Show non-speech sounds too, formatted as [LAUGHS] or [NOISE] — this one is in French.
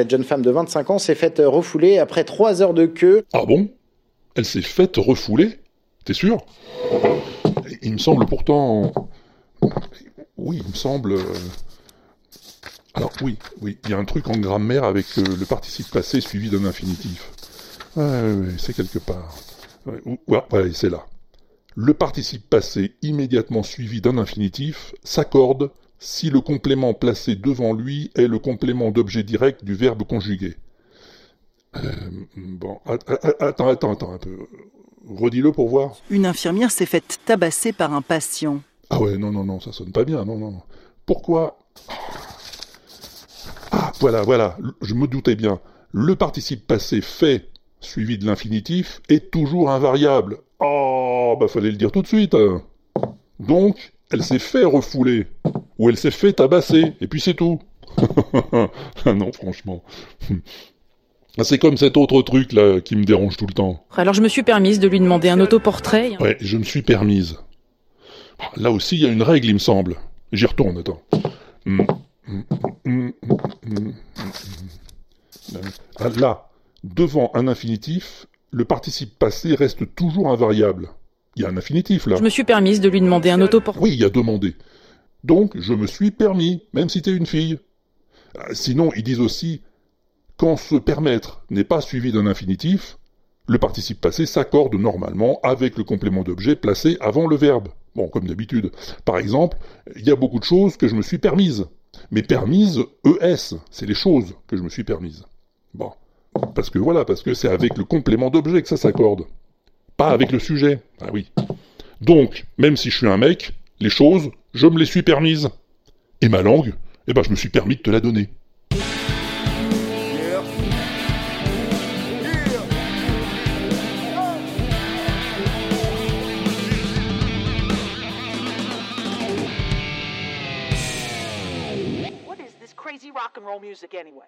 Cette jeune femme de 25 ans s'est faite refouler après trois heures de queue. Ah bon? Elle s'est faite refouler? T'es sûr? Il me semble pourtant... Oui, il me semble... euh, Alors oui, oui, il y a un truc en grammaire avec euh, le participe passé suivi d'un infinitif. C'est quelque part. C'est là. Le participe passé immédiatement suivi d'un infinitif s'accorde si le complément placé devant lui est le complément d'objet direct du verbe conjugué. Euh, bon, attends, attends, attends un peu. Redis-le pour voir. Une infirmière s'est faite tabasser par un patient. Ah ouais, non, non, non, ça sonne pas bien, non, non. non. Pourquoi? Ah, voilà, voilà, je me doutais bien. Le participe passé fait, suivi de l'infinitif, est toujours invariable. Oh, bah fallait le dire tout de suite. hein. Donc, elle s'est fait refouler, ou elle s'est fait tabasser, et puis c'est tout. Ah [LAUGHS] non, franchement. Ah, C'est comme cet autre truc là qui me dérange tout le temps. Alors je me suis permise de lui demander un autoportrait. Ouais, je me suis permise. Là aussi, il y a une règle, il me semble. J'y retourne, attends. Hum. Ah, Là, devant un infinitif, le participe passé reste toujours invariable. Il y a un infinitif, là. Je me suis permise de lui demander un autoportrait. Oui, il y a demandé. Donc, je me suis permis, même si t'es une fille. Ah, Sinon, ils disent aussi, quand se permettre n'est pas suivi d'un infinitif, le participe passé s'accorde normalement avec le complément d'objet placé avant le verbe. Bon, comme d'habitude. Par exemple, il y a beaucoup de choses que je me suis permises. Mais permises, ES, c'est les choses que je me suis permises. Bon. Parce que voilà, parce que c'est avec le complément d'objet que ça s'accorde. Pas avec le sujet. Ah oui. Donc, même si je suis un mec, les choses, je me les suis permises. Et ma langue, eh ben, je me suis permis de te la donner. What is this crazy rock music anyway?